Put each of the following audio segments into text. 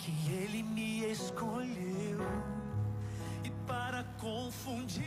Porque Ele me escolheu. E para confundir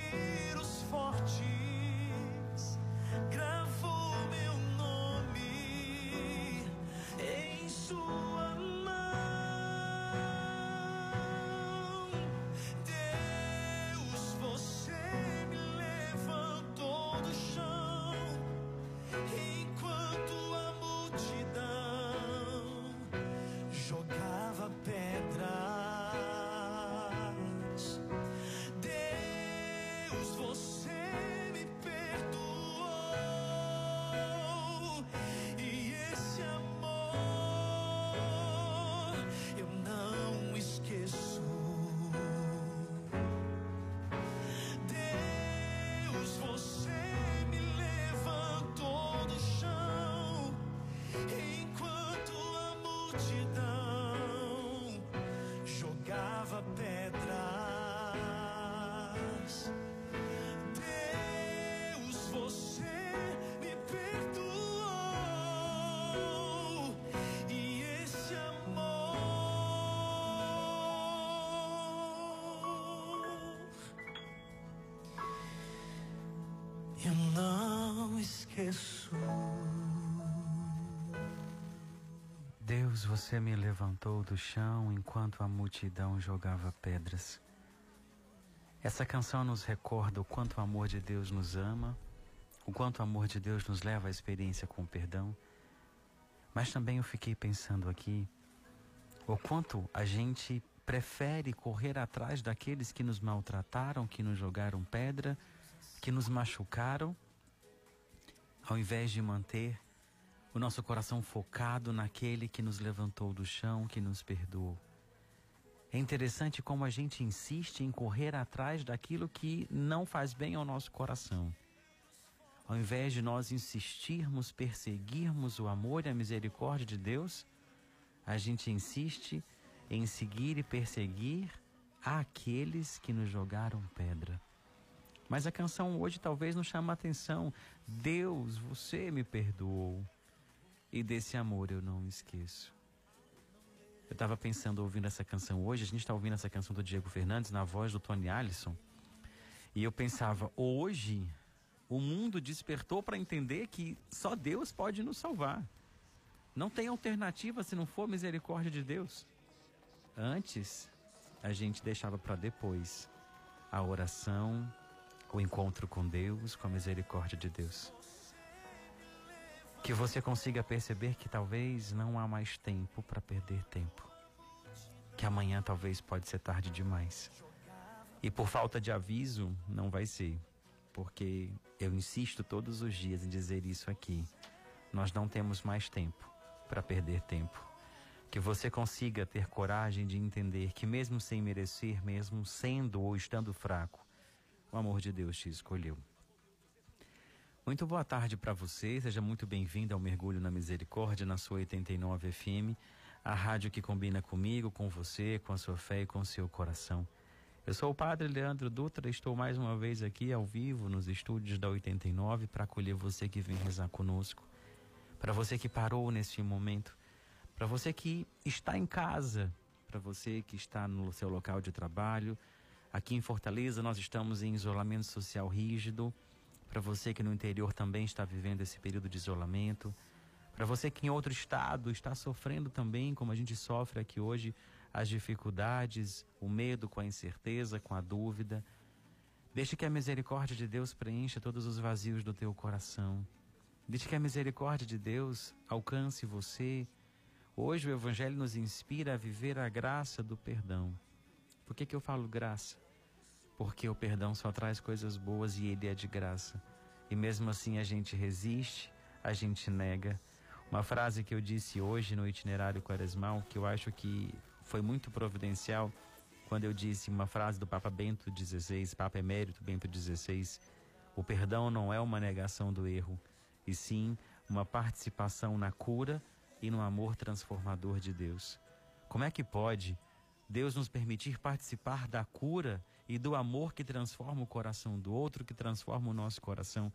eu não esqueço. Deus, você me levantou do chão enquanto a multidão jogava pedras. Essa canção nos recorda o quanto o amor de Deus nos ama, o quanto o amor de Deus nos leva à experiência com o perdão. Mas também eu fiquei pensando aqui o quanto a gente prefere correr atrás daqueles que nos maltrataram, que nos jogaram pedra, que nos machucaram, ao invés de manter o nosso coração focado naquele que nos levantou do chão, que nos perdoou. É interessante como a gente insiste em correr atrás daquilo que não faz bem ao nosso coração. Ao invés de nós insistirmos, perseguirmos o amor e a misericórdia de Deus, a gente insiste em seguir e perseguir aqueles que nos jogaram pedra. Mas a canção hoje talvez não chama a atenção. Deus, você me perdoou. E desse amor eu não esqueço. Eu estava pensando, ouvindo essa canção hoje, a gente está ouvindo essa canção do Diego Fernandes na voz do Tony Allison. E eu pensava, hoje o mundo despertou para entender que só Deus pode nos salvar. Não tem alternativa se não for misericórdia de Deus. Antes, a gente deixava para depois a oração, o encontro com Deus, com a misericórdia de Deus. Que você consiga perceber que talvez não há mais tempo para perder tempo. Que amanhã talvez pode ser tarde demais. E por falta de aviso, não vai ser. Porque eu insisto todos os dias em dizer isso aqui. Nós não temos mais tempo para perder tempo. Que você consiga ter coragem de entender que, mesmo sem merecer, mesmo sendo ou estando fraco, o amor de Deus te escolheu. Muito boa tarde para você, seja muito bem-vindo ao Mergulho na Misericórdia na sua 89 FM, a rádio que combina comigo, com você, com a sua fé e com o seu coração. Eu sou o Padre Leandro Dutra, estou mais uma vez aqui ao vivo nos estúdios da 89 para acolher você que vem rezar conosco, para você que parou neste momento, para você que está em casa, para você que está no seu local de trabalho. Aqui em Fortaleza nós estamos em isolamento social rígido para você que no interior também está vivendo esse período de isolamento, para você que em outro estado está sofrendo também, como a gente sofre aqui hoje, as dificuldades, o medo com a incerteza, com a dúvida. Deixe que a misericórdia de Deus preencha todos os vazios do teu coração. Deixe que a misericórdia de Deus alcance você. Hoje o Evangelho nos inspira a viver a graça do perdão. Por que, que eu falo graça? Porque o perdão só traz coisas boas e ele é de graça. E mesmo assim a gente resiste, a gente nega. Uma frase que eu disse hoje no itinerário quaresmal, que eu acho que foi muito providencial, quando eu disse uma frase do Papa Bento XVI, Papa Emérito Bento XVI, o perdão não é uma negação do erro, e sim uma participação na cura e no amor transformador de Deus. Como é que pode Deus nos permitir participar da cura e do amor que transforma o coração do outro, que transforma o nosso coração.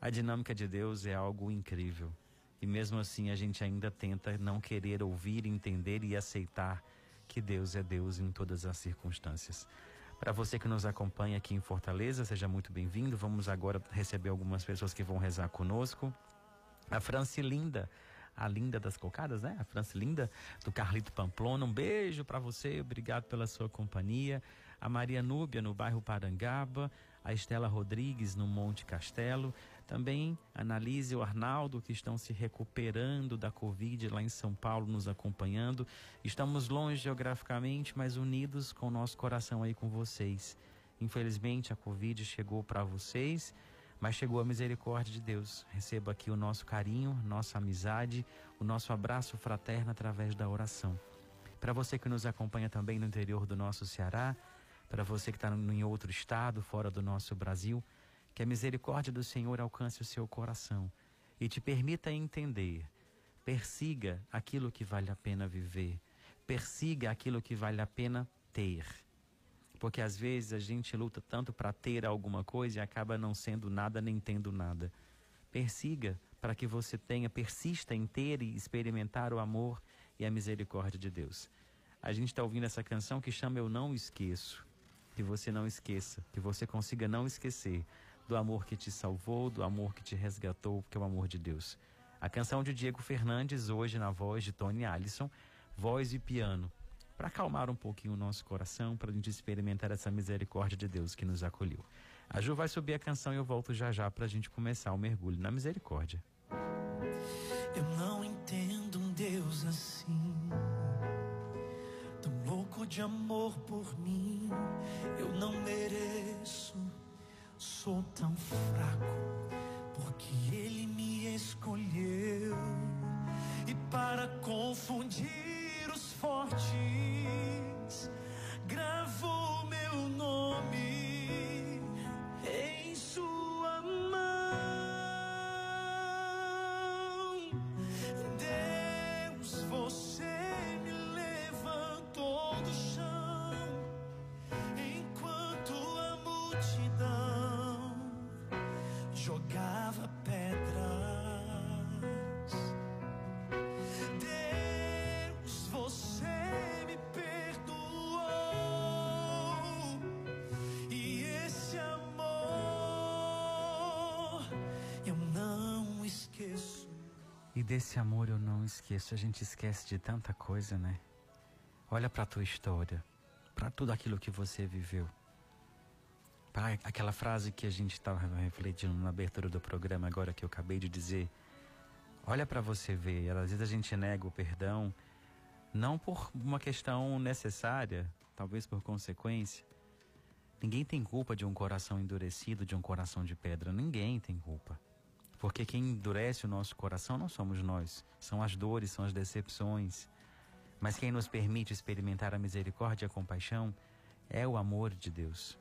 A dinâmica de Deus é algo incrível. E mesmo assim a gente ainda tenta não querer ouvir, entender e aceitar que Deus é Deus em todas as circunstâncias. Para você que nos acompanha aqui em Fortaleza, seja muito bem-vindo. Vamos agora receber algumas pessoas que vão rezar conosco. A Francilinda a linda das cocadas, né? A Francilinda do Carlito Pamplona. Um beijo para você, obrigado pela sua companhia a Maria Núbia no bairro Parangaba, a Estela Rodrigues no Monte Castelo, também a Analise e o Arnaldo que estão se recuperando da Covid lá em São Paulo nos acompanhando. Estamos longe geograficamente, mas unidos com o nosso coração aí com vocês. Infelizmente a Covid chegou para vocês, mas chegou a misericórdia de Deus. Receba aqui o nosso carinho, nossa amizade, o nosso abraço fraterno através da oração. Para você que nos acompanha também no interior do nosso Ceará, para você que está em outro estado, fora do nosso Brasil, que a misericórdia do Senhor alcance o seu coração e te permita entender. Persiga aquilo que vale a pena viver. Persiga aquilo que vale a pena ter. Porque às vezes a gente luta tanto para ter alguma coisa e acaba não sendo nada nem tendo nada. Persiga para que você tenha, persista em ter e experimentar o amor e a misericórdia de Deus. A gente está ouvindo essa canção que chama Eu Não Esqueço que você não esqueça, que você consiga não esquecer do amor que te salvou, do amor que te resgatou, que é o amor de Deus. A canção de Diego Fernandes, hoje na voz de Tony Allison, voz e piano, para acalmar um pouquinho o nosso coração, para a gente experimentar essa misericórdia de Deus que nos acolheu. A Ju vai subir a canção e eu volto já já para a gente começar o mergulho na misericórdia. Eu não entendo um Deus assim de amor por mim. Eu não mereço, sou tão fraco, porque Ele me escolheu. E para confundir os fortes, E desse amor eu não esqueço. A gente esquece de tanta coisa, né? Olha para tua história, para tudo aquilo que você viveu. Para aquela frase que a gente estava refletindo na abertura do programa agora que eu acabei de dizer. Olha para você ver, às vezes a gente nega o perdão não por uma questão necessária, talvez por consequência. Ninguém tem culpa de um coração endurecido, de um coração de pedra. Ninguém tem culpa. Porque quem endurece o nosso coração não somos nós, são as dores, são as decepções. Mas quem nos permite experimentar a misericórdia e a compaixão é o amor de Deus.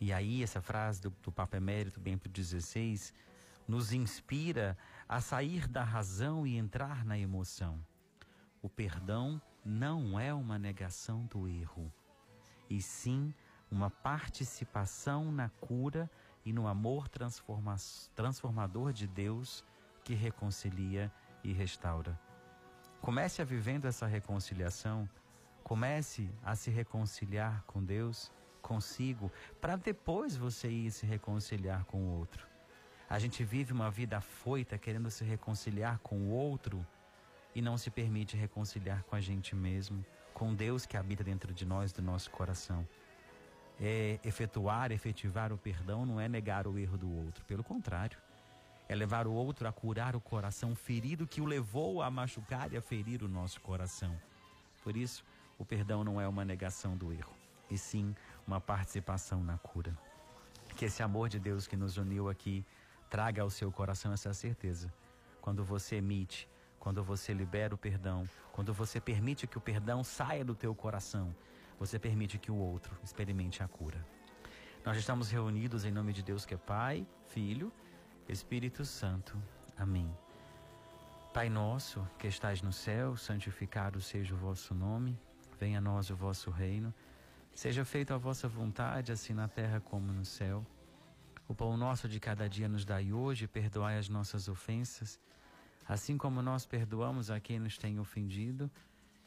E aí, essa frase do, do Papa Emérito Bento XVI nos inspira a sair da razão e entrar na emoção. O perdão não é uma negação do erro, e sim uma participação na cura e no amor transforma transformador de Deus que reconcilia e restaura. Comece a vivendo essa reconciliação, comece a se reconciliar com Deus, consigo, para depois você ir se reconciliar com o outro. A gente vive uma vida afoita querendo se reconciliar com o outro e não se permite reconciliar com a gente mesmo, com Deus que habita dentro de nós, do nosso coração é, efetuar, efetivar o perdão não é negar o erro do outro, pelo contrário, é levar o outro a curar o coração ferido que o levou a machucar e a ferir o nosso coração. Por isso, o perdão não é uma negação do erro, e sim uma participação na cura. Que esse amor de Deus que nos uniu aqui traga ao seu coração essa certeza. Quando você emite, quando você libera o perdão, quando você permite que o perdão saia do teu coração, você permite que o outro experimente a cura. Nós estamos reunidos em nome de Deus que é Pai, Filho, Espírito Santo. Amém. Pai nosso, que estais no céu, santificado seja o vosso nome, venha a nós o vosso reino, seja feita a vossa vontade, assim na terra como no céu. O pão nosso de cada dia nos dai hoje, perdoai as nossas ofensas, assim como nós perdoamos a quem nos tem ofendido,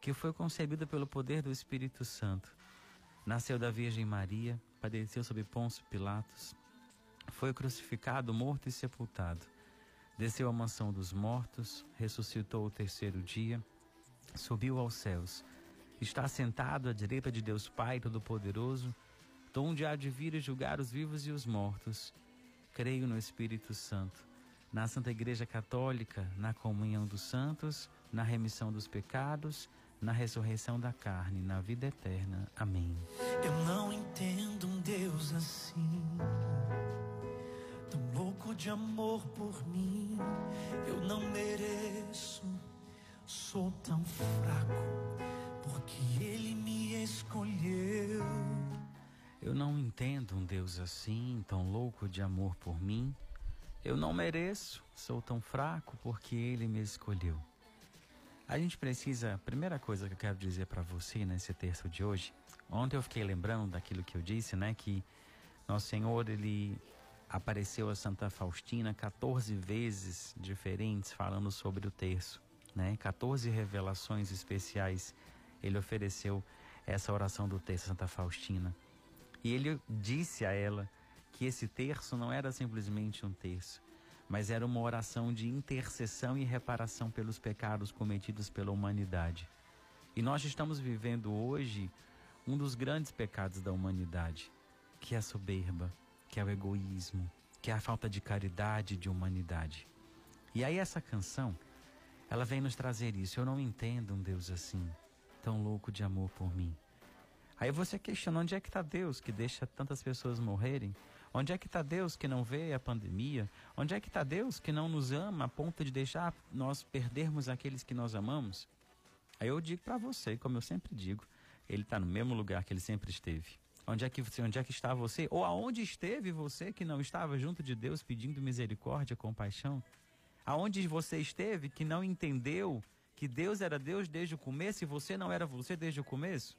que foi concebido pelo poder do Espírito Santo. Nasceu da Virgem Maria, padeceu sob Pôncio Pilatos, foi crucificado, morto e sepultado. Desceu à mansão dos mortos, ressuscitou o terceiro dia, subiu aos céus. Está sentado à direita de Deus Pai Todo-Poderoso, onde há de vir e julgar os vivos e os mortos. Creio no Espírito Santo, na Santa Igreja Católica, na comunhão dos santos, na remissão dos pecados na ressurreição da carne, na vida eterna. Amém. Eu não entendo um Deus assim, tão louco de amor por mim. Eu não mereço, sou tão fraco, porque Ele me escolheu. Eu não entendo um Deus assim, tão louco de amor por mim. Eu não mereço, sou tão fraco, porque Ele me escolheu. A gente precisa, primeira coisa que eu quero dizer para você nesse texto de hoje, ontem eu fiquei lembrando daquilo que eu disse, né, que nosso Senhor ele apareceu a Santa Faustina 14 vezes diferentes falando sobre o terço, né? 14 revelações especiais ele ofereceu essa oração do terço Santa Faustina. E ele disse a ela que esse terço não era simplesmente um terço, mas era uma oração de intercessão e reparação pelos pecados cometidos pela humanidade. E nós estamos vivendo hoje um dos grandes pecados da humanidade, que é a soberba, que é o egoísmo, que é a falta de caridade de humanidade. E aí essa canção, ela vem nos trazer isso. Eu não entendo um Deus assim, tão louco de amor por mim. Aí você questiona onde é que está Deus que deixa tantas pessoas morrerem? Onde é que está Deus que não vê a pandemia? Onde é que está Deus que não nos ama a ponto de deixar nós perdermos aqueles que nós amamos? Aí eu digo para você, como eu sempre digo, ele está no mesmo lugar que ele sempre esteve. Onde é que onde é que está você? Ou aonde esteve você que não estava junto de Deus pedindo misericórdia, compaixão? Aonde você esteve que não entendeu que Deus era Deus desde o começo e você não era você desde o começo?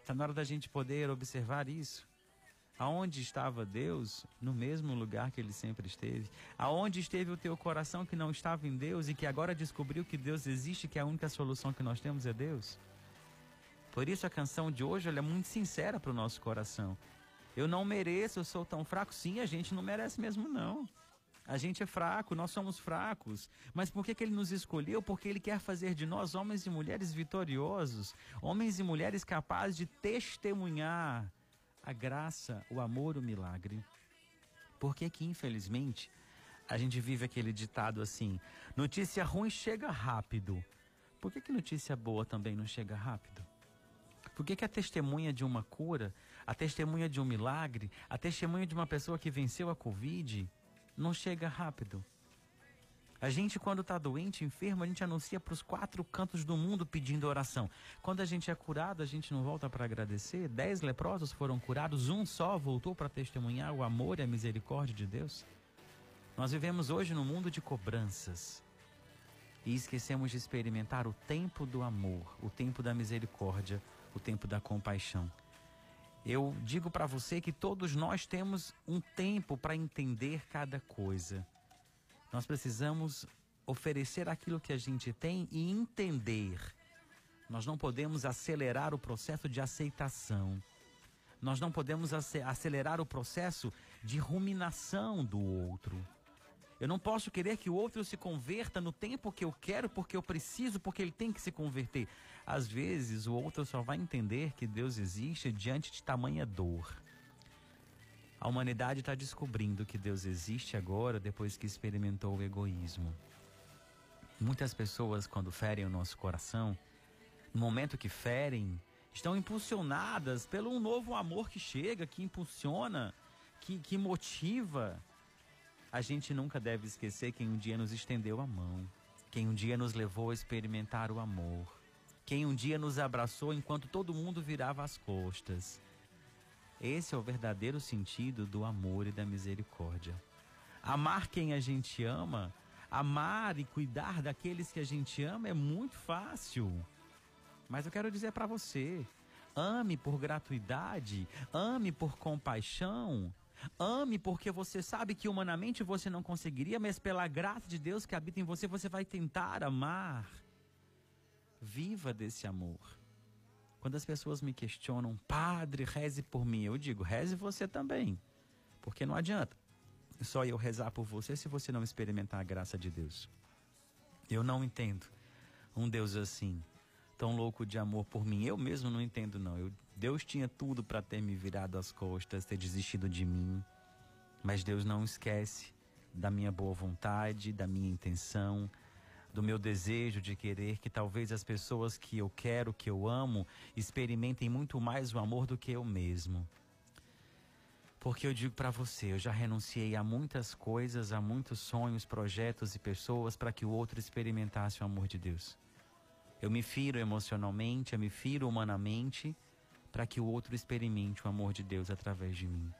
Está na hora da gente poder observar isso. Aonde estava Deus? No mesmo lugar que ele sempre esteve. Aonde esteve o teu coração que não estava em Deus e que agora descobriu que Deus existe, que a única solução que nós temos é Deus? Por isso a canção de hoje é muito sincera para o nosso coração. Eu não mereço, eu sou tão fraco. Sim, a gente não merece mesmo não. A gente é fraco, nós somos fracos. Mas por que, que ele nos escolheu? Porque ele quer fazer de nós homens e mulheres vitoriosos, homens e mulheres capazes de testemunhar a graça, o amor, o milagre. Porque que, infelizmente, a gente vive aquele ditado assim: notícia ruim chega rápido. Por que, que notícia boa também não chega rápido? Por que, que a testemunha de uma cura, a testemunha de um milagre, a testemunha de uma pessoa que venceu a Covid, não chega rápido. A gente, quando está doente, enfermo, a gente anuncia para os quatro cantos do mundo pedindo oração. Quando a gente é curado, a gente não volta para agradecer. Dez leprosos foram curados, um só voltou para testemunhar o amor e a misericórdia de Deus. Nós vivemos hoje num mundo de cobranças e esquecemos de experimentar o tempo do amor, o tempo da misericórdia, o tempo da compaixão. Eu digo para você que todos nós temos um tempo para entender cada coisa. Nós precisamos oferecer aquilo que a gente tem e entender. Nós não podemos acelerar o processo de aceitação. Nós não podemos acelerar o processo de ruminação do outro. Eu não posso querer que o outro se converta no tempo que eu quero, porque eu preciso, porque ele tem que se converter. Às vezes, o outro só vai entender que Deus existe diante de tamanha dor. A humanidade está descobrindo que Deus existe agora depois que experimentou o egoísmo. Muitas pessoas, quando ferem o nosso coração, no momento que ferem, estão impulsionadas pelo um novo amor que chega, que impulsiona, que, que motiva. A gente nunca deve esquecer quem um dia nos estendeu a mão, quem um dia nos levou a experimentar o amor, quem um dia nos abraçou enquanto todo mundo virava as costas. Esse é o verdadeiro sentido do amor e da misericórdia. Amar quem a gente ama, amar e cuidar daqueles que a gente ama é muito fácil. Mas eu quero dizer para você: ame por gratuidade, ame por compaixão, ame porque você sabe que humanamente você não conseguiria, mas pela graça de Deus que habita em você, você vai tentar amar. Viva desse amor. Quando as pessoas me questionam, Padre, reze por mim, eu digo, reze você também. Porque não adianta só eu rezar por você se você não experimentar a graça de Deus. Eu não entendo um Deus assim, tão louco de amor por mim. Eu mesmo não entendo, não. Eu, Deus tinha tudo para ter me virado as costas, ter desistido de mim. Mas Deus não esquece da minha boa vontade, da minha intenção, do meu desejo de querer que talvez as pessoas que eu quero, que eu amo, experimentem muito mais o amor do que eu mesmo. Porque eu digo para você, eu já renunciei a muitas coisas, a muitos sonhos, projetos e pessoas para que o outro experimentasse o amor de Deus. Eu me firo emocionalmente, eu me firo humanamente para que o outro experimente o amor de Deus através de mim.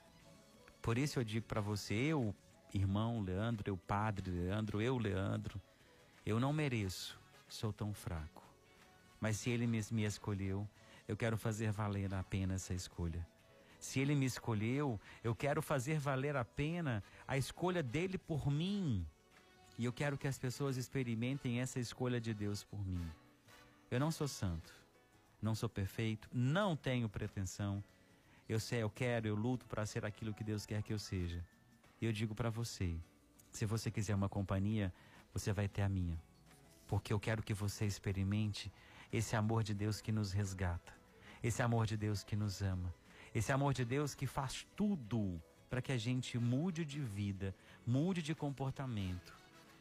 Por isso eu digo para você, eu, irmão Leandro, eu, padre Leandro, eu, Leandro, eu não mereço, sou tão fraco. Mas se Ele me, escolheu, eu quero fazer valer a pena essa escolha. Se Ele me escolheu, eu quero fazer valer a pena a escolha dele por mim. E eu quero que as pessoas experimentem essa escolha de Deus por mim. Eu não sou santo, não sou perfeito, não tenho pretensão. Eu sei, eu quero, eu luto para ser aquilo que Deus quer que eu seja. E eu digo para você, se você quiser uma companhia, você vai ter a minha. Porque eu quero que você experimente esse amor de Deus que nos resgata, esse amor de Deus que nos ama, esse amor de Deus que faz tudo para que a gente mude de vida, mude de comportamento,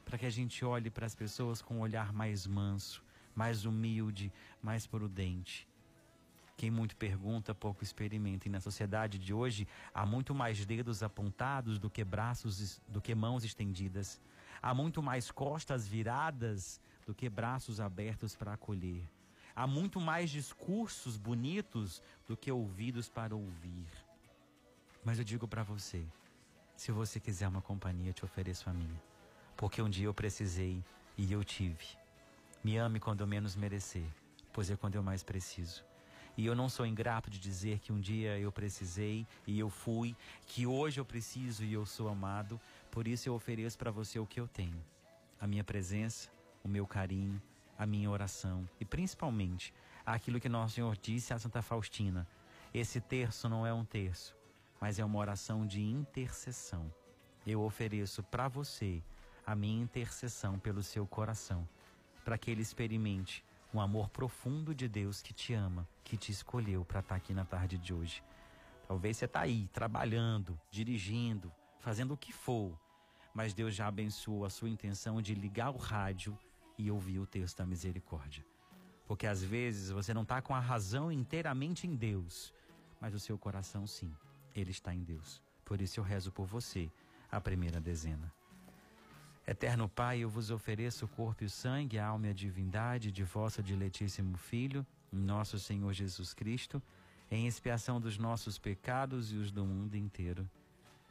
para que a gente olhe para as pessoas com um olhar mais manso, mais humilde, mais prudente. Quem muito pergunta, pouco experimenta. E na sociedade de hoje, há muito mais dedos apontados do que braços, do que mãos estendidas. Há muito mais costas viradas do que braços abertos para acolher. Há muito mais discursos bonitos do que ouvidos para ouvir. Mas eu digo para você: se você quiser uma companhia, eu te ofereço a minha. Porque um dia eu precisei e eu tive. Me ame quando eu menos merecer, pois é quando eu mais preciso. E eu não sou ingrato de dizer que um dia eu precisei e eu fui, que hoje eu preciso e eu sou amado. Por isso eu ofereço para você o que eu tenho: a minha presença, o meu carinho, a minha oração e principalmente aquilo que nosso Senhor disse a Santa Faustina. Esse terço não é um terço, mas é uma oração de intercessão. Eu ofereço para você a minha intercessão pelo seu coração, para que ele experimente um amor profundo de Deus que te ama, que te escolheu para estar tá aqui na tarde de hoje. Talvez você está aí, trabalhando, dirigindo, fazendo o que for, mas Deus já abençoou a sua intenção de ligar o rádio e ouvir o texto da misericórdia. Porque às vezes você não está com a razão inteiramente em Deus, mas o seu coração sim, ele está em Deus. Por isso eu rezo por você a primeira dezena. Eterno Pai, eu vos ofereço o corpo e o sangue, a alma e a divindade de vosso diletíssimo Filho, nosso Senhor Jesus Cristo, em expiação dos nossos pecados e os do mundo inteiro.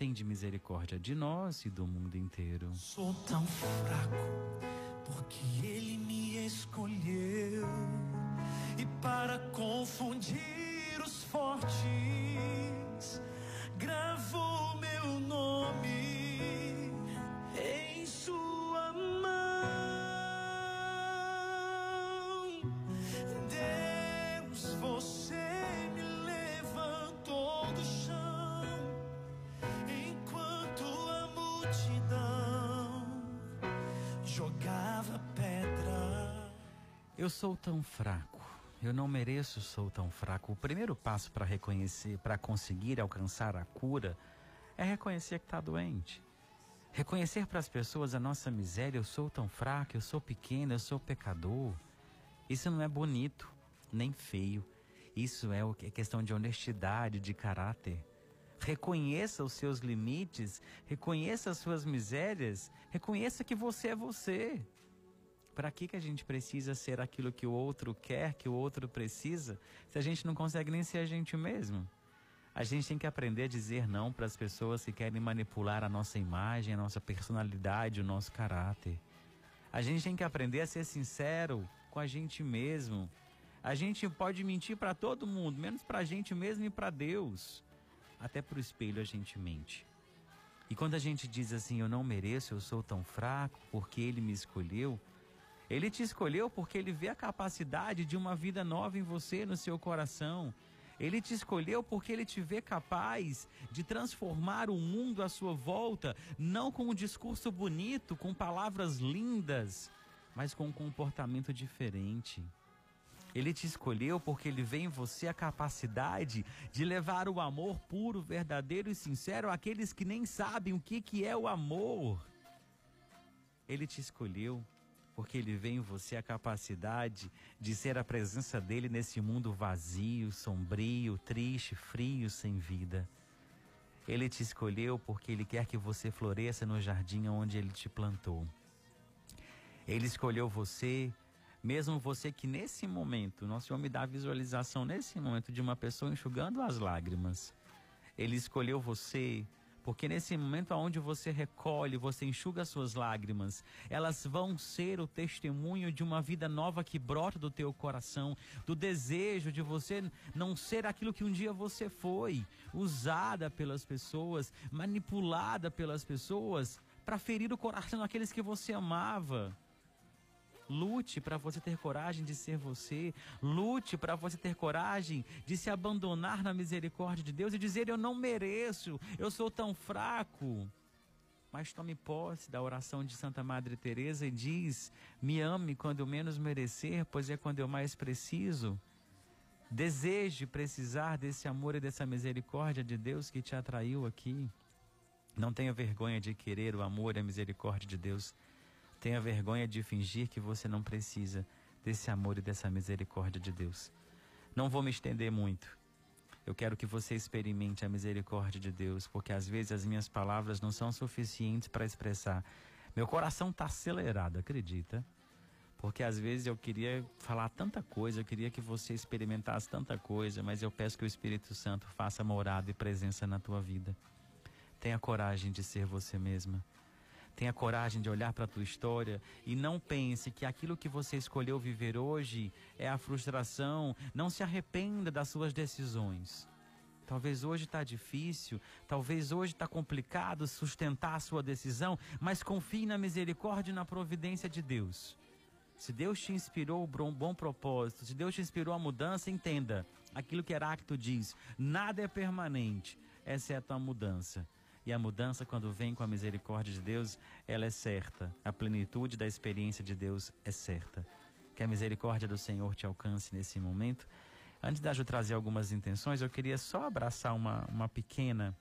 tem de misericórdia de nós e do mundo inteiro. Sou tão fraco porque ele me escolheu e para confundir os fortes Eu sou tão fraco. Eu não mereço, sou tão fraco. O primeiro passo para reconhecer, para conseguir alcançar a cura, é reconhecer que está doente. Reconhecer para as pessoas a nossa miséria, eu sou tão fraco, eu sou pequeno, eu sou pecador. Isso não é bonito, nem feio. Isso é, é questão de honestidade, de caráter. Reconheça os seus limites, reconheça as suas misérias, reconheça que você é você. Para que, que a gente precisa ser aquilo que o outro quer, que o outro precisa, se a gente não consegue nem ser a gente mesmo? A gente tem que aprender a dizer não para as pessoas que querem manipular a nossa imagem, a nossa personalidade, o nosso caráter. A gente tem que aprender a ser sincero com a gente mesmo. A gente pode mentir para todo mundo, menos para a gente mesmo e para Deus. Até para o espelho a gente mente. E quando a gente diz assim, eu não mereço, eu sou tão fraco, porque Ele me escolheu, ele te escolheu porque ele vê a capacidade de uma vida nova em você, no seu coração. Ele te escolheu porque ele te vê capaz de transformar o mundo à sua volta, não com um discurso bonito, com palavras lindas, mas com um comportamento diferente. Ele te escolheu porque ele vê em você a capacidade de levar o amor puro, verdadeiro e sincero àqueles que nem sabem o que, que é o amor. Ele te escolheu porque ele vê em você a capacidade de ser a presença dele nesse mundo vazio, sombrio, triste, frio, sem vida. Ele te escolheu porque ele quer que você floresça no jardim onde ele te plantou. Ele escolheu você, mesmo você que nesse momento, nosso Senhor me dá a visualização nesse momento de uma pessoa enxugando as lágrimas. Ele escolheu você porque nesse momento onde você recolhe, você enxuga suas lágrimas, elas vão ser o testemunho de uma vida nova que brota do teu coração, do desejo de você não ser aquilo que um dia você foi, usada pelas pessoas, manipulada pelas pessoas para ferir o coração daqueles que você amava. Lute para você ter coragem de ser você. Lute para você ter coragem de se abandonar na misericórdia de Deus e dizer: Eu não mereço, eu sou tão fraco. Mas tome posse da oração de Santa Madre Teresa e diz: Me ame quando eu menos merecer, pois é quando eu mais preciso. Deseje precisar desse amor e dessa misericórdia de Deus que te atraiu aqui. Não tenha vergonha de querer o amor e a misericórdia de Deus. Tenha vergonha de fingir que você não precisa desse amor e dessa misericórdia de Deus. Não vou me estender muito. Eu quero que você experimente a misericórdia de Deus, porque às vezes as minhas palavras não são suficientes para expressar. Meu coração está acelerado, acredita? Porque às vezes eu queria falar tanta coisa, eu queria que você experimentasse tanta coisa, mas eu peço que o Espírito Santo faça morada e presença na tua vida. Tenha coragem de ser você mesma. Tenha coragem de olhar para a tua história e não pense que aquilo que você escolheu viver hoje é a frustração. Não se arrependa das suas decisões. Talvez hoje está difícil, talvez hoje está complicado sustentar a sua decisão, mas confie na misericórdia e na providência de Deus. Se Deus te inspirou um bom propósito, se Deus te inspirou a mudança, entenda aquilo que Heráclito diz: nada é permanente, exceto a mudança. E a mudança, quando vem com a misericórdia de Deus, ela é certa. A plenitude da experiência de Deus é certa. Que a misericórdia do Senhor te alcance nesse momento. Antes de eu trazer algumas intenções, eu queria só abraçar uma, uma pequena,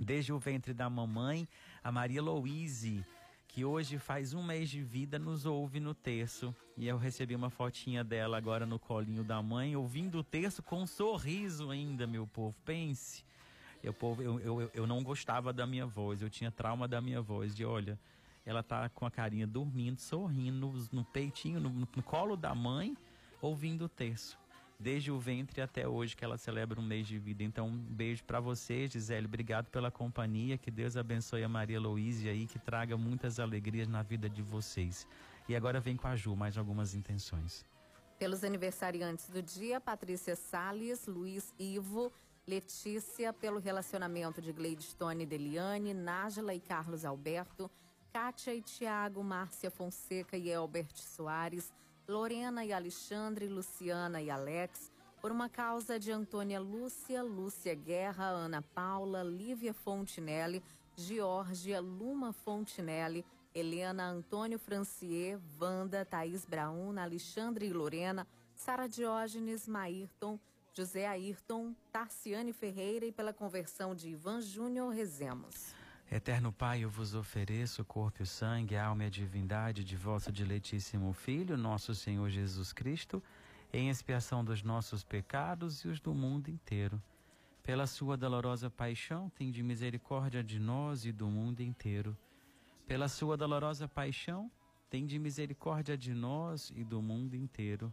desde o ventre da mamãe, a Maria Louise que hoje faz um mês de vida, nos ouve no terço. E eu recebi uma fotinha dela agora no colinho da mãe, ouvindo o terço com um sorriso ainda, meu povo. Pense. Eu, eu, eu, eu não gostava da minha voz, eu tinha trauma da minha voz, de olha, ela tá com a carinha dormindo, sorrindo, no, no peitinho, no, no colo da mãe, ouvindo o terço desde o ventre até hoje que ela celebra um mês de vida. Então, um beijo para você, Gisele. Obrigado pela companhia. Que Deus abençoe a Maria Louise aí, que traga muitas alegrias na vida de vocês. E agora vem com a Ju mais algumas intenções. Pelos aniversariantes do dia, Patrícia Salles, Luiz Ivo, Letícia, pelo relacionamento de Gleidstone e Deliane, Nájila e Carlos Alberto, Kátia e Tiago, Márcia Fonseca e Elbert Soares, Lorena e Alexandre, Luciana e Alex, por uma causa de Antônia Lúcia, Lúcia Guerra, Ana Paula, Lívia Fontinelli, Georgia, Luma Fontinelli, Helena, Antônio Francier, Wanda, Thaís Brauna, Alexandre e Lorena, Sara Diógenes, Maírton, José Ayrton, Tarciane Ferreira e pela conversão de Ivan Júnior, rezemos. Eterno Pai, eu vos ofereço o corpo e o sangue, a alma e a divindade de vosso diletíssimo Filho, nosso Senhor Jesus Cristo, em expiação dos nossos pecados e os do mundo inteiro. Pela sua dolorosa paixão, tem de misericórdia de nós e do mundo inteiro. Pela sua dolorosa paixão, tem de misericórdia de nós e do mundo inteiro.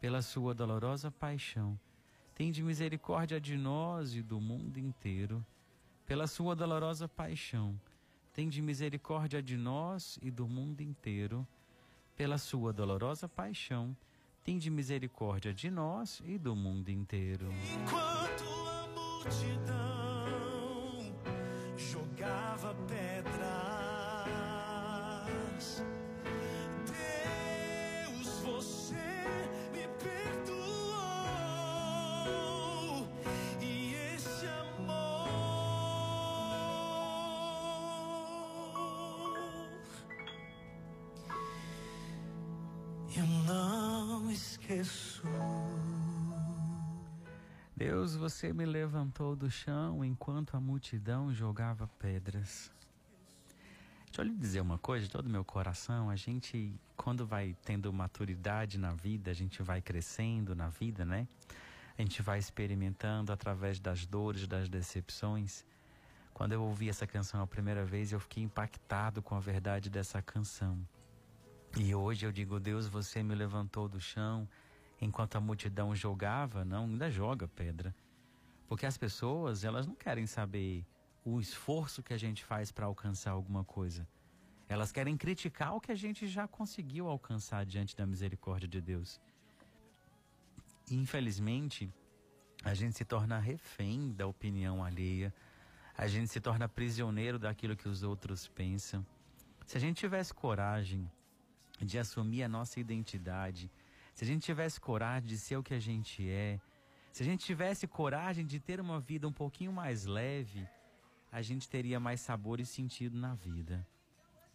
Pela sua dolorosa paixão, tende misericórdia de nós e do mundo inteiro. Pela sua dolorosa paixão, Tende misericórdia de nós e do mundo inteiro. Pela sua dolorosa paixão, tende misericórdia de nós e do mundo inteiro. Enquanto a multidão Deus, você me levantou do chão enquanto a multidão jogava pedras. Deixa eu lhe dizer uma coisa, de todo meu coração, a gente, quando vai tendo maturidade na vida, a gente vai crescendo na vida, né? A gente vai experimentando através das dores, das decepções. Quando eu ouvi essa canção a primeira vez, eu fiquei impactado com a verdade dessa canção. E hoje eu digo, Deus, você me levantou do chão enquanto a multidão jogava, não, ainda joga pedra. Porque as pessoas, elas não querem saber o esforço que a gente faz para alcançar alguma coisa. Elas querem criticar o que a gente já conseguiu alcançar diante da misericórdia de Deus. Infelizmente, a gente se torna refém da opinião alheia, a gente se torna prisioneiro daquilo que os outros pensam. Se a gente tivesse coragem de assumir a nossa identidade, se a gente tivesse coragem de ser o que a gente é, se a gente tivesse coragem de ter uma vida um pouquinho mais leve, a gente teria mais sabor e sentido na vida.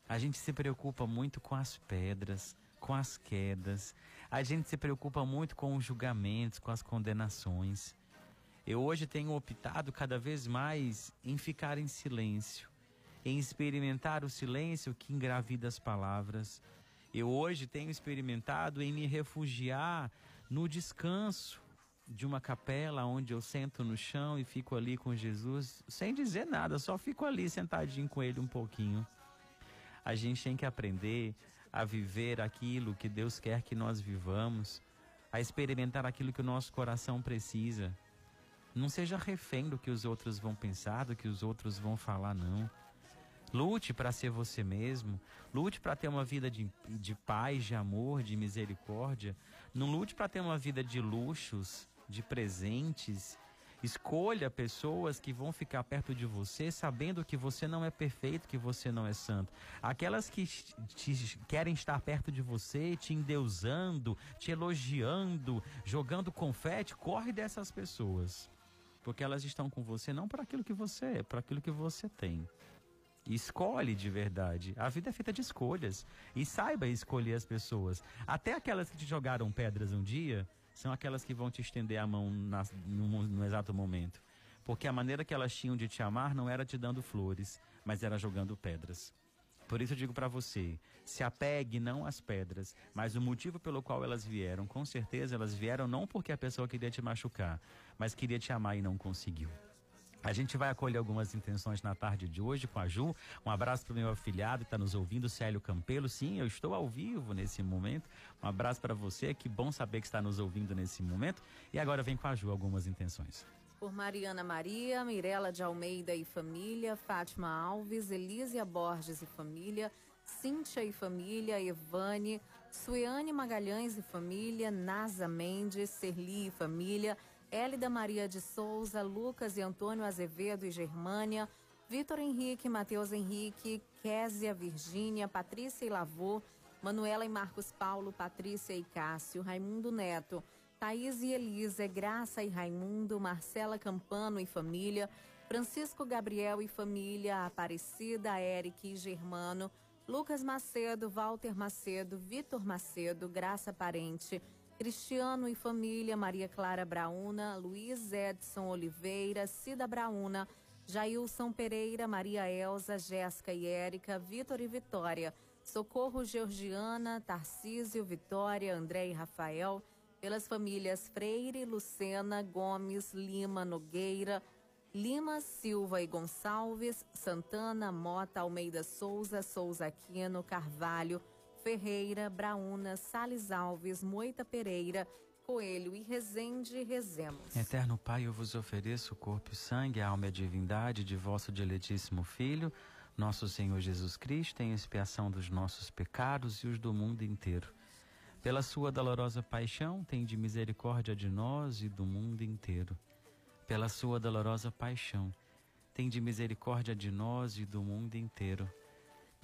A gente se preocupa muito com as pedras, com as quedas. A gente se preocupa muito com os julgamentos, com as condenações. Eu hoje tenho optado cada vez mais em ficar em silêncio, em experimentar o silêncio que engravida as palavras. Eu hoje tenho experimentado em me refugiar no descanso de uma capela onde eu sento no chão e fico ali com Jesus, sem dizer nada, só fico ali sentadinho com ele um pouquinho. A gente tem que aprender a viver aquilo que Deus quer que nós vivamos, a experimentar aquilo que o nosso coração precisa. Não seja refém do que os outros vão pensar, do que os outros vão falar, não. Lute para ser você mesmo. Lute para ter uma vida de, de paz, de amor, de misericórdia. Não lute para ter uma vida de luxos, de presentes, Escolha pessoas que vão ficar perto de você sabendo que você não é perfeito, que você não é santo. Aquelas que te querem estar perto de você, te endeusando, te elogiando, jogando confete, corre dessas pessoas. Porque elas estão com você não para aquilo que você é, para aquilo que você tem. Escolhe de verdade. A vida é feita de escolhas. E saiba escolher as pessoas. Até aquelas que te jogaram pedras um dia, são aquelas que vão te estender a mão na, no, no exato momento. Porque a maneira que elas tinham de te amar não era te dando flores, mas era jogando pedras. Por isso eu digo para você, se apegue não às pedras, mas o motivo pelo qual elas vieram, com certeza elas vieram não porque a pessoa queria te machucar, mas queria te amar e não conseguiu. A gente vai acolher algumas intenções na tarde de hoje com a Ju. Um abraço para o meu afilhado que está nos ouvindo, Célio Campelo. Sim, eu estou ao vivo nesse momento. Um abraço para você, que bom saber que está nos ouvindo nesse momento. E agora vem com a Ju algumas intenções. Por Mariana Maria, Mirela de Almeida e família, Fátima Alves, Elísia Borges e família, Cíntia e família, Evane, Suiane Magalhães e família, Nasa Mendes, Serli e família, Hélida Maria de Souza, Lucas e Antônio Azevedo e Germânia, Vitor Henrique, Matheus Henrique, Késia Virgínia, Patrícia e Lavô, Manuela e Marcos Paulo, Patrícia e Cássio, Raimundo Neto, Thaís e Elisa, Graça e Raimundo, Marcela Campano e família, Francisco Gabriel e família, Aparecida, Eric e Germano, Lucas Macedo, Walter Macedo, Vitor Macedo, Graça Parente, Cristiano e família, Maria Clara Brauna, Luiz Edson Oliveira, Cida Brauna, Jailson Pereira, Maria Elza, Jéssica e Érica, Vitor e Vitória, Socorro Georgiana, Tarcísio, Vitória, André e Rafael, pelas famílias Freire, Lucena, Gomes, Lima, Nogueira, Lima, Silva e Gonçalves, Santana, Mota, Almeida Souza, Souza Aquino, Carvalho, Ferreira, Brauna, Sales Alves, Moita Pereira, Coelho e Rezende, rezemos. Eterno Pai, eu vos ofereço o corpo e sangue, a alma e a divindade de vosso diletíssimo Filho, nosso Senhor Jesus Cristo, em expiação dos nossos pecados e os do mundo inteiro. Pela sua dolorosa paixão, tem de misericórdia de nós e do mundo inteiro. Pela sua dolorosa paixão, tem de misericórdia de nós e do mundo inteiro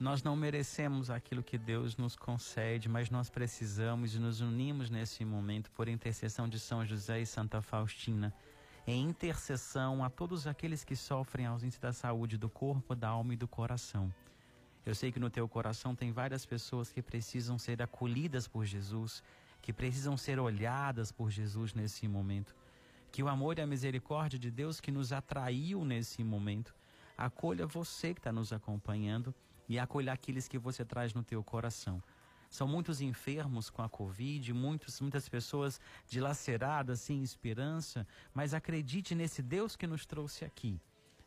Nós não merecemos aquilo que Deus nos concede, mas nós precisamos e nos unimos nesse momento por intercessão de São José e Santa Faustina, em intercessão a todos aqueles que sofrem ausência da saúde do corpo, da alma e do coração. Eu sei que no teu coração tem várias pessoas que precisam ser acolhidas por Jesus, que precisam ser olhadas por Jesus nesse momento. Que o amor e a misericórdia de Deus que nos atraiu nesse momento acolha você que está nos acompanhando e acolha aqueles que você traz no teu coração. São muitos enfermos com a Covid, muitos, muitas pessoas dilaceradas, sem esperança, mas acredite nesse Deus que nos trouxe aqui.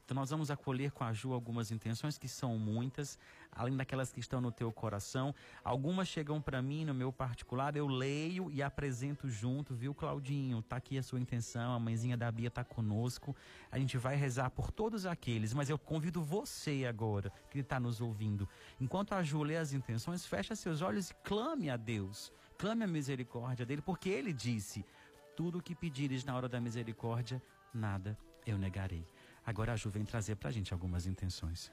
Então nós vamos acolher com a Ju algumas intenções que são muitas, além daquelas que estão no teu coração. Algumas chegam para mim no meu particular, eu leio e apresento junto, viu, Claudinho? Tá aqui a sua intenção, a mãezinha da Bia tá conosco. A gente vai rezar por todos aqueles, mas eu convido você agora, que está nos ouvindo. Enquanto a Ju lê as intenções, fecha seus olhos e clame a Deus. Clame a misericórdia dele, porque ele disse: tudo o que pedires na hora da misericórdia, nada eu negarei. Agora a Ju vem trazer para a gente algumas intenções.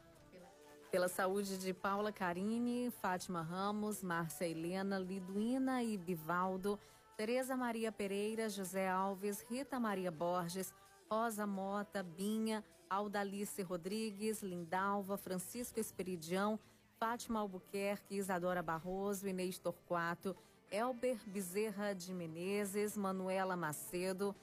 Pela saúde de Paula Carine, Fátima Ramos, Márcia Helena, Liduína e Bivaldo, Tereza Maria Pereira, José Alves, Rita Maria Borges, Rosa Mota, Binha, Aldalice Rodrigues, Lindalva, Francisco Esperidião, Fátima Albuquerque, Isadora Barroso, Inês Torquato, Elber Bezerra de Menezes, Manuela Macedo,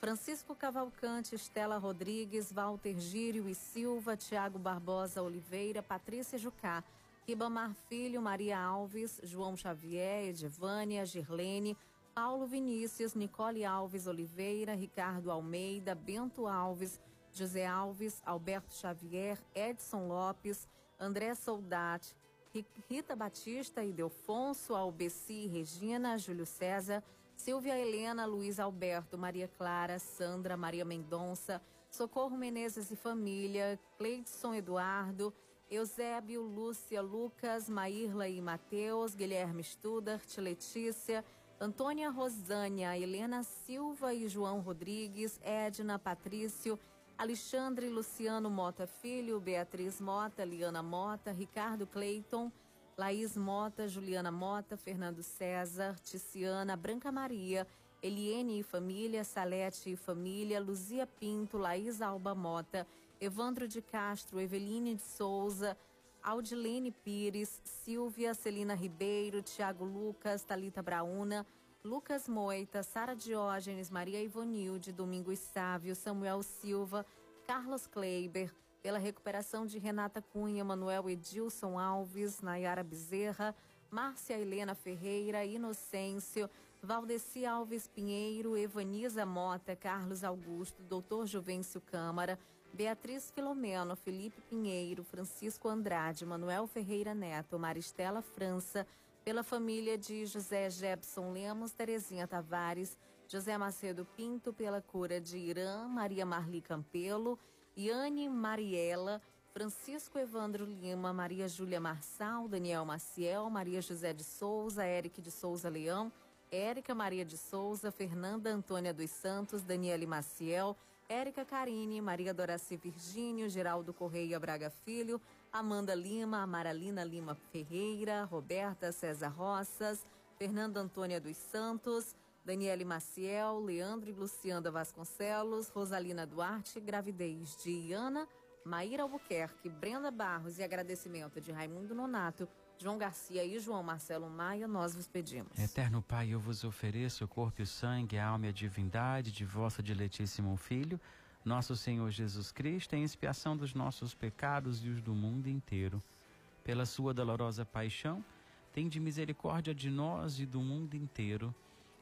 Francisco Cavalcante, Estela Rodrigues, Walter Gírio e Silva, Tiago Barbosa Oliveira, Patrícia Jucá, Ribamar Filho, Maria Alves, João Xavier, Edivânia, Girlene, Paulo Vinícius, Nicole Alves Oliveira, Ricardo Almeida, Bento Alves, José Alves, Alberto Xavier, Edson Lopes, André Soldati, Rita Batista e Delfonso, Albeci Regina, Júlio César, Silvia Helena, Luiz Alberto, Maria Clara, Sandra, Maria Mendonça, Socorro Menezes e Família, Cleidson Eduardo, Eusébio, Lúcia, Lucas, Maírla e Mateus, Guilherme Studart, Letícia, Antônia Rosânia, Helena Silva e João Rodrigues, Edna, Patrício, Alexandre Luciano Mota Filho, Beatriz Mota, Liana Mota, Ricardo Cleiton, Laís Mota, Juliana Mota, Fernando César, Ticiana, Branca Maria, Eliene e família, Salete e família, Luzia Pinto, Laís Alba Mota, Evandro de Castro, Eveline de Souza, Audilene Pires, Silvia Celina Ribeiro, Tiago Lucas, Talita Brauna, Lucas Moita, Sara Diógenes, Maria Ivonilde, Domingos Sávio, Samuel Silva, Carlos Kleiber, pela recuperação de Renata Cunha, Manuel Edilson Alves, Nayara Bezerra, Márcia Helena Ferreira, Inocêncio, Valdeci Alves Pinheiro, Evaniza Mota, Carlos Augusto, Doutor Juvencio Câmara, Beatriz Filomeno, Felipe Pinheiro, Francisco Andrade, Manuel Ferreira Neto, Maristela França, pela família de José Jebson Lemos, Terezinha Tavares, José Macedo Pinto, pela cura de Irã, Maria Marli Campelo, Iane Mariela, Francisco Evandro Lima, Maria Júlia Marçal, Daniel Maciel, Maria José de Souza, Eric de Souza Leão, Érica Maria de Souza, Fernanda Antônia dos Santos, Daniele Maciel, Érica Carine, Maria Doraci Virgínio, Geraldo Correia Braga Filho, Amanda Lima, Amaralina Lima Ferreira, Roberta César Roças, Fernanda Antônia dos Santos, Daniele Maciel, Leandro e Lucianda Vasconcelos, Rosalina Duarte, gravidez de Iana, Maíra Albuquerque, Brenda Barros e agradecimento de Raimundo Nonato, João Garcia e João Marcelo Maia, nós vos pedimos. Eterno Pai, eu vos ofereço o corpo e o sangue, a alma e a divindade de vosso diletíssimo Filho, nosso Senhor Jesus Cristo, em expiação dos nossos pecados e os do mundo inteiro. Pela sua dolorosa paixão, tende misericórdia de nós e do mundo inteiro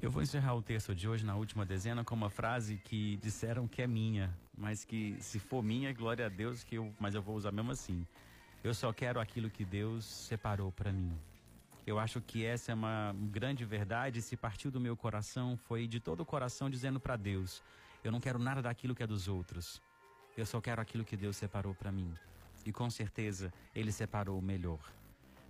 Eu vou encerrar o texto de hoje na última dezena com uma frase que disseram que é minha, mas que se for minha, glória a Deus, que eu, mas eu vou usar mesmo assim. Eu só quero aquilo que Deus separou para mim. Eu acho que essa é uma grande verdade. Se partiu do meu coração, foi de todo o coração dizendo para Deus: Eu não quero nada daquilo que é dos outros. Eu só quero aquilo que Deus separou para mim. E com certeza Ele separou o melhor.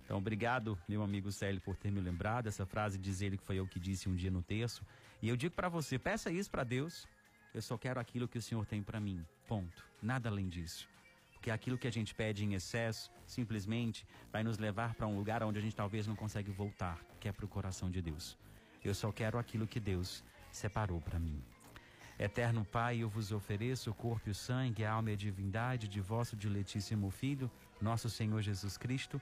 Então, obrigado, meu amigo Célio, por ter me lembrado. Essa frase diz ele que foi eu que disse um dia no texto. E eu digo para você: peça isso para Deus. Eu só quero aquilo que o Senhor tem para mim. Ponto. Nada além disso. Porque aquilo que a gente pede em excesso, simplesmente vai nos levar para um lugar onde a gente talvez não consegue voltar, que é para o coração de Deus. Eu só quero aquilo que Deus separou para mim. Eterno Pai, eu vos ofereço o corpo e o sangue, a alma e a divindade de vosso diletíssimo Filho, nosso Senhor Jesus Cristo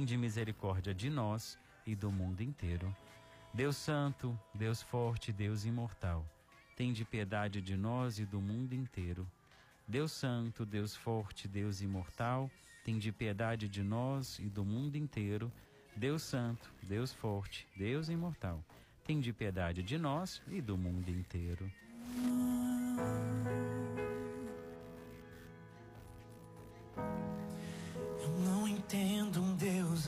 de misericórdia de nós e do mundo inteiro. Deus Santo, Deus Forte, Deus Imortal, de piedade de nós e do mundo inteiro. Deus Santo, Deus Forte, Deus Imortal, de piedade de nós e do mundo inteiro. Deus Santo, Deus Forte, Deus Imortal, de piedade de nós e do mundo inteiro.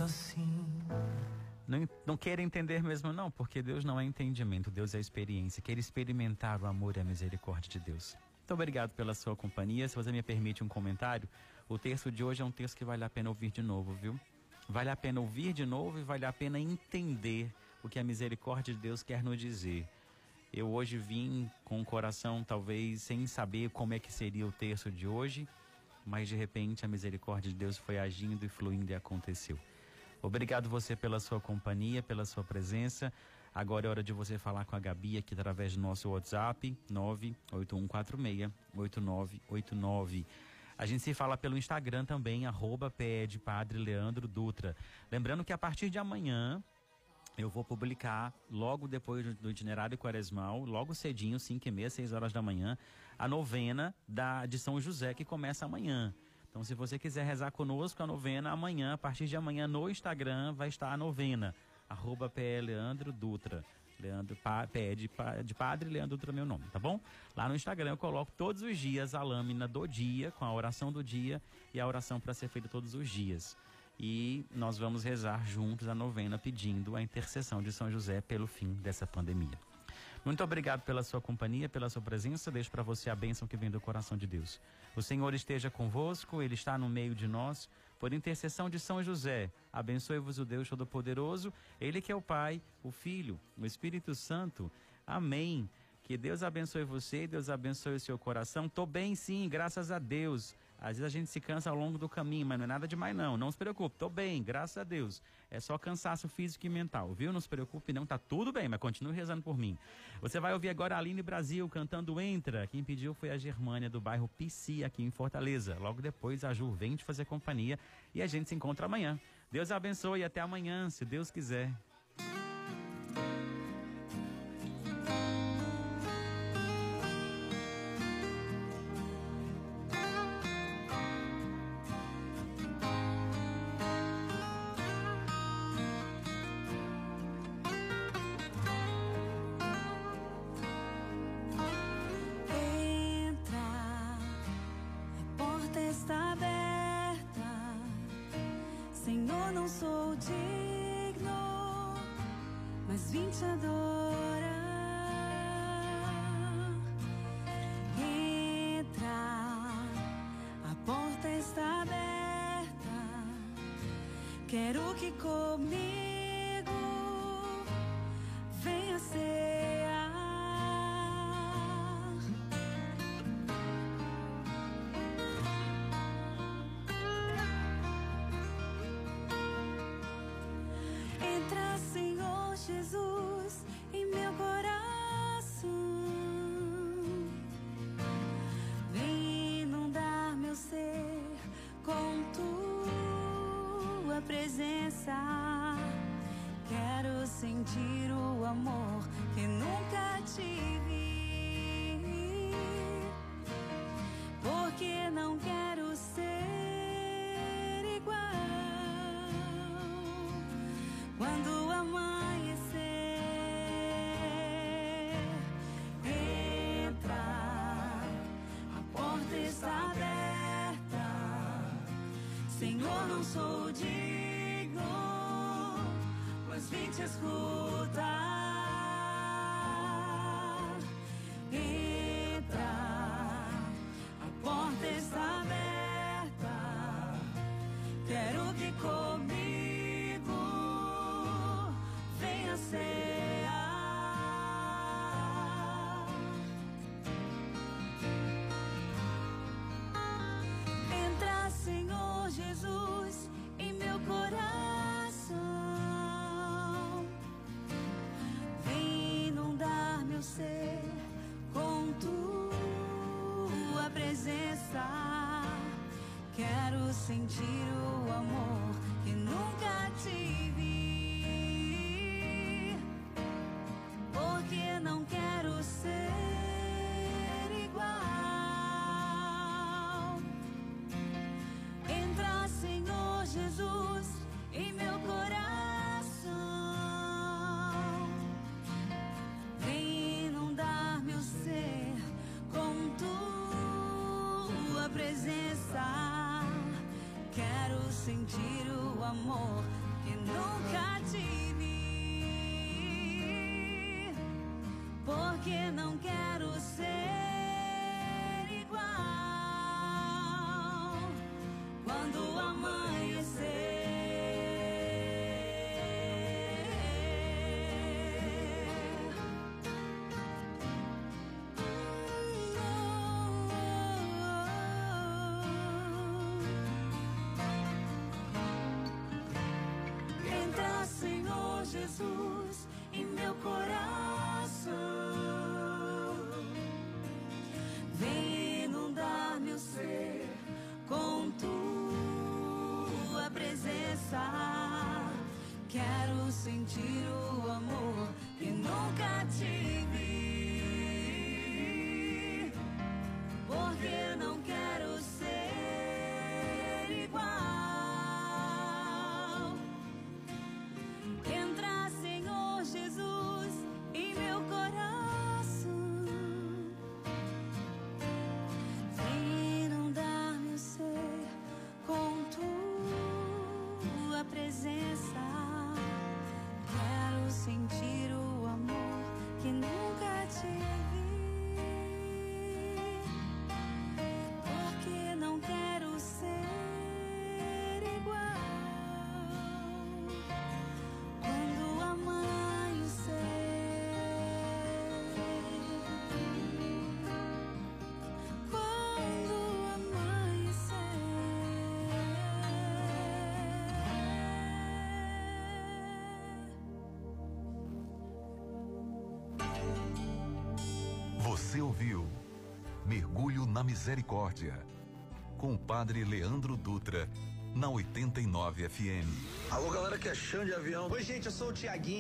Assim. Não, não queira entender mesmo, não, porque Deus não é entendimento, Deus é experiência. Queira experimentar o amor e a misericórdia de Deus. Muito obrigado pela sua companhia. Se você me permite um comentário, o texto de hoje é um texto que vale a pena ouvir de novo, viu? Vale a pena ouvir de novo e vale a pena entender o que a misericórdia de Deus quer nos dizer. Eu hoje vim com o coração talvez sem saber como é que seria o texto de hoje, mas de repente a misericórdia de Deus foi agindo e fluindo e aconteceu. Obrigado você pela sua companhia, pela sua presença. Agora é hora de você falar com a Gabi aqui através do nosso WhatsApp 981468989. A gente se fala pelo Instagram também, arroba Padre Leandro Dutra. Lembrando que a partir de amanhã eu vou publicar logo depois do itinerário quaresmal, logo cedinho, 5 e meia, 6 horas da manhã, a novena da, de São José que começa amanhã. Então, se você quiser rezar conosco a novena, amanhã, a partir de amanhã, no Instagram, vai estar a novena. Arroba Leandro Dutra. Leandro, pa, de, de Padre Leandro Dutra, meu nome, tá bom? Lá no Instagram eu coloco todos os dias a lâmina do dia, com a oração do dia e a oração para ser feita todos os dias. E nós vamos rezar juntos a novena pedindo a intercessão de São José pelo fim dessa pandemia. Muito obrigado pela sua companhia, pela sua presença. Deixo para você a bênção que vem do coração de Deus. O Senhor esteja convosco, Ele está no meio de nós. Por intercessão de São José, abençoe-vos o Deus Todo-Poderoso, Ele que é o Pai, o Filho, o Espírito Santo. Amém. Que Deus abençoe você, Deus abençoe o seu coração. Tô bem sim, graças a Deus. Às vezes a gente se cansa ao longo do caminho, mas não é nada demais não. Não se preocupe, tô bem, graças a Deus. É só cansaço físico e mental, viu? Não se preocupe não, tá tudo bem, mas continue rezando por mim. Você vai ouvir agora a Aline Brasil cantando Entra. Quem pediu foi a Germânia do bairro Pici, aqui em Fortaleza. Logo depois a Ju vem te fazer companhia e a gente se encontra amanhã. Deus abençoe e até amanhã, se Deus quiser. Te adorar. Entra, a porta está aberta. Quero que comigo Quero sentir o amor que nunca tive. Porque não quero ser igual quando amanhecer. Entra, a porta está aberta. Senhor, não sou vim te escutar. Entra, a porta está aberta. Quero que comigo sentir o amor que nunca tive. Porque não quero ser igual. Entra, Senhor Jesus, em meu coração. Vem inundar meu ser com tua presença. Sentir o amor que nunca tive. Porque não quero ser igual quando sentir o Você ouviu Mergulho na Misericórdia com o Padre Leandro Dutra na 89 FM. Alô, galera que é chão de avião. Oi, gente, eu sou o Tiaguinho.